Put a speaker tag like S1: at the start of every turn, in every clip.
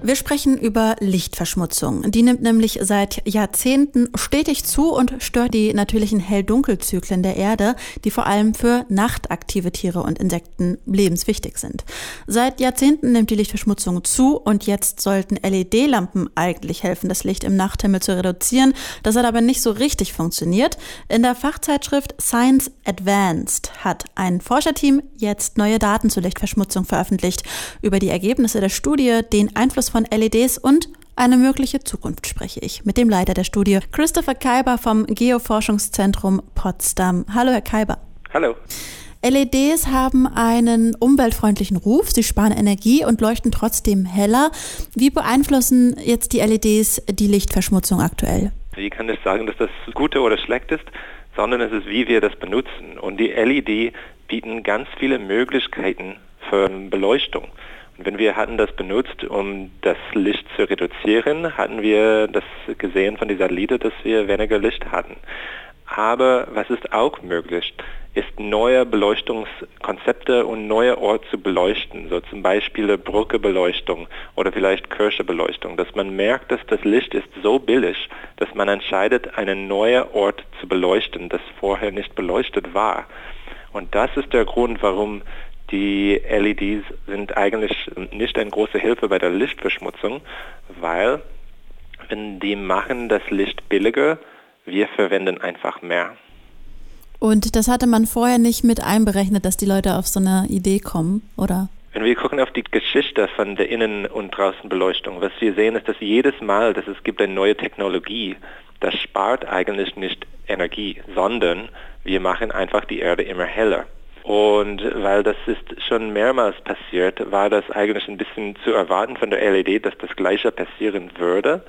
S1: Wir sprechen über Lichtverschmutzung. Die nimmt nämlich seit Jahrzehnten stetig zu und stört die natürlichen Hell-Dunkel-Zyklen der Erde, die vor allem für nachtaktive Tiere und Insekten lebenswichtig sind. Seit Jahrzehnten nimmt die Lichtverschmutzung zu und jetzt sollten LED-Lampen eigentlich helfen, das Licht im Nachthimmel zu reduzieren. Das hat aber nicht so richtig funktioniert. In der Fachzeitschrift Science Advanced hat ein Forscherteam jetzt neue Daten zur Lichtverschmutzung veröffentlicht. Über die Ergebnisse der Studie, den Einfluss von LEDs und eine mögliche Zukunft spreche ich mit dem Leiter der Studie, Christopher Kaiber vom Geoforschungszentrum Potsdam. Hallo, Herr Kaiber.
S2: Hallo.
S1: LEDs haben einen umweltfreundlichen Ruf, sie sparen Energie und leuchten trotzdem heller. Wie beeinflussen jetzt die LEDs die Lichtverschmutzung aktuell?
S2: Ich kann nicht sagen, dass das gut oder schlecht ist, sondern es ist, wie wir das benutzen. Und die LED bieten ganz viele Möglichkeiten für Beleuchtung. Wenn wir hatten das benutzt, um das Licht zu reduzieren, hatten wir das gesehen von dieser Satellite, dass wir weniger Licht hatten. Aber was ist auch möglich, ist neue Beleuchtungskonzepte und neue Orte zu beleuchten, so zum Beispiel Brückebeleuchtung oder vielleicht Kirchebeleuchtung, dass man merkt, dass das Licht ist so billig, dass man entscheidet, einen neuen Ort zu beleuchten, das vorher nicht beleuchtet war. Und das ist der Grund, warum die LEDs sind eigentlich nicht eine große Hilfe bei der Lichtverschmutzung, weil wenn die machen das Licht billiger, wir verwenden einfach mehr.
S1: Und das hatte man vorher nicht mit einberechnet, dass die Leute auf so eine Idee kommen, oder?
S2: Wenn wir gucken auf die Geschichte von der Innen- und Draußenbeleuchtung, was wir sehen, ist, dass jedes Mal, dass es gibt eine neue Technologie, das spart eigentlich nicht Energie, sondern wir machen einfach die Erde immer heller. Und weil das ist schon mehrmals passiert, war das eigentlich ein bisschen zu erwarten von der LED, dass das gleiche passieren würde.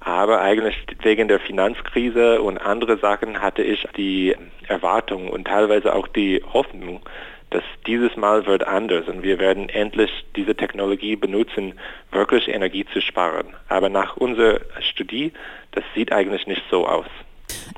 S2: Aber eigentlich wegen der Finanzkrise und andere Sachen hatte ich die Erwartung und teilweise auch die Hoffnung, dass dieses Mal wird anders und wir werden endlich diese Technologie benutzen, wirklich Energie zu sparen. Aber nach unserer Studie, das sieht eigentlich nicht so aus.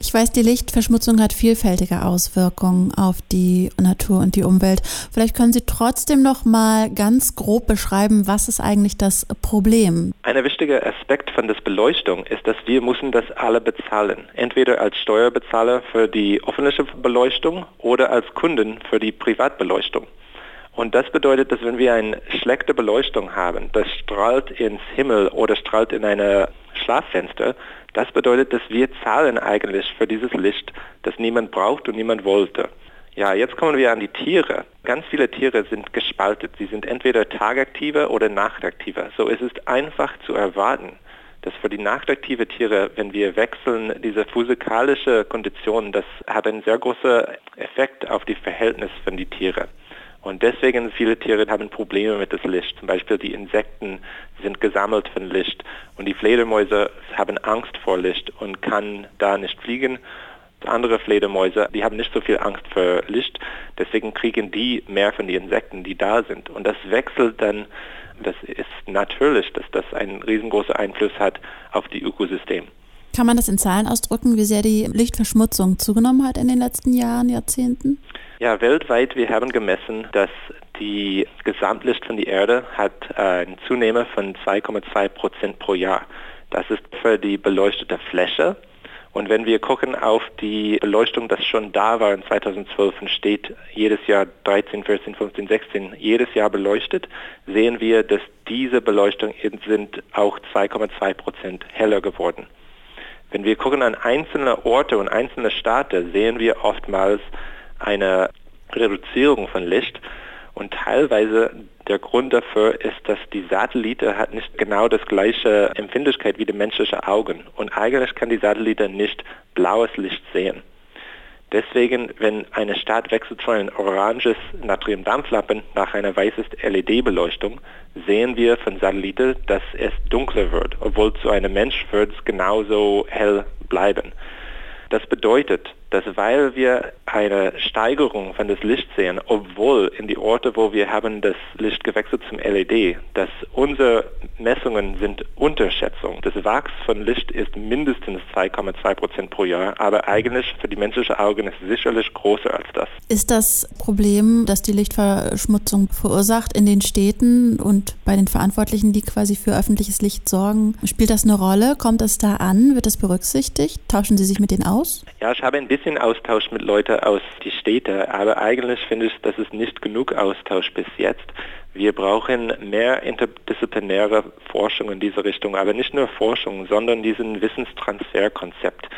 S1: Ich weiß, die Lichtverschmutzung hat vielfältige Auswirkungen auf die Natur und die Umwelt. Vielleicht können Sie trotzdem noch mal ganz grob beschreiben, was ist eigentlich das Problem?
S2: Ein wichtiger Aspekt von der Beleuchtung ist, dass wir müssen das alle bezahlen. Entweder als Steuerbezahler für die öffentliche Beleuchtung oder als Kunden für die Privatbeleuchtung. Und das bedeutet, dass wenn wir eine schlechte Beleuchtung haben, das strahlt ins Himmel oder strahlt in eine Schlaffenster, das bedeutet, dass wir zahlen eigentlich für dieses Licht, das niemand braucht und niemand wollte. Ja, jetzt kommen wir an die Tiere. Ganz viele Tiere sind gespaltet. Sie sind entweder tagaktive oder nachtaktive. So es ist einfach zu erwarten, dass für die nachtaktive Tiere, wenn wir wechseln, diese physikalische Kondition, das hat einen sehr großen Effekt auf die Verhältnis von den Tieren. Und deswegen viele Tiere haben Probleme mit dem Licht. Zum Beispiel die Insekten sind gesammelt von Licht und die Fledermäuse haben Angst vor Licht und kann da nicht fliegen. Andere Fledermäuse, die haben nicht so viel Angst vor Licht, deswegen kriegen die mehr von den Insekten, die da sind. Und das wechselt dann, das ist natürlich, dass das einen riesengroßen Einfluss hat auf die Ökosystem.
S1: Kann man das in Zahlen ausdrücken, wie sehr die Lichtverschmutzung zugenommen hat in den letzten Jahren, Jahrzehnten?
S2: Ja, weltweit, wir haben gemessen, dass die Gesamtlicht von der Erde hat äh, eine von 2,2 Prozent pro Jahr. Das ist für die beleuchtete Fläche. Und wenn wir gucken auf die Beleuchtung, das schon da war in 2012 und steht jedes Jahr 13, 14, 15, 16, jedes Jahr beleuchtet, sehen wir, dass diese Beleuchtung sind auch 2,2 Prozent heller geworden. Wenn wir gucken an einzelne Orte und einzelne Staaten, sehen wir oftmals eine Reduzierung von Licht und teilweise der Grund dafür ist, dass die Satellite hat nicht genau das gleiche Empfindlichkeit wie die menschliche Augen und eigentlich kann die Satellite nicht blaues Licht sehen. Deswegen, wenn eine Stadt wechselt von einem oranges Natriumdampflappen nach einer weißes LED-Beleuchtung, sehen wir von Satellite, dass es dunkler wird, obwohl zu einem Mensch wird es genauso hell bleiben. Das bedeutet, dass weil wir eine Steigerung von das Licht sehen, obwohl in die Orte, wo wir haben das Licht gewechselt zum LED, dass unsere Messungen sind Unterschätzung. Das Wachs von Licht ist mindestens 2,2 Prozent pro Jahr, aber eigentlich für die menschliche Augen ist es sicherlich größer als das.
S1: Ist das Problem, das die Lichtverschmutzung verursacht in den Städten und bei den Verantwortlichen, die quasi für öffentliches Licht sorgen, spielt das eine Rolle? Kommt es da an? Wird das berücksichtigt? Tauschen Sie sich mit denen aus?
S2: Ja, ich habe ein bisschen Austausch mit Leuten aus die Städte, aber eigentlich finde ich, dass es nicht genug Austausch bis jetzt. Wir brauchen mehr interdisziplinäre Forschung in diese Richtung, aber nicht nur Forschung, sondern diesen Wissenstransferkonzept,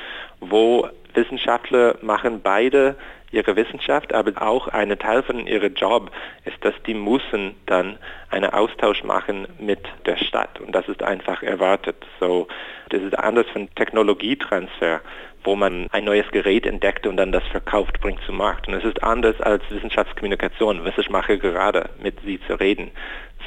S2: wo Wissenschaftler machen beide ihre Wissenschaft, aber auch ein Teil von ihrem Job ist, dass die müssen dann einen Austausch machen mit der Stadt und das ist einfach erwartet. So, das ist anders von Technologietransfer, wo man ein neues Gerät entdeckt und dann das verkauft, bringt zum Markt. Und es ist anders als Wissenschaftskommunikation, was ich mache gerade, mit Sie zu reden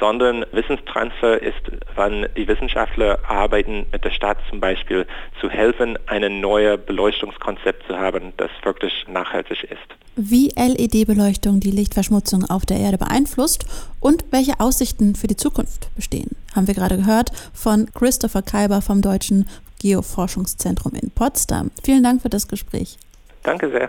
S2: sondern Wissenstransfer ist, wann die Wissenschaftler arbeiten mit der Stadt zum Beispiel zu helfen, ein neues Beleuchtungskonzept zu haben, das wirklich nachhaltig ist.
S1: Wie LED-Beleuchtung die Lichtverschmutzung auf der Erde beeinflusst und welche Aussichten für die Zukunft bestehen, haben wir gerade gehört von Christopher Kaiber vom Deutschen Geoforschungszentrum in Potsdam. Vielen Dank für das Gespräch.
S2: Danke sehr.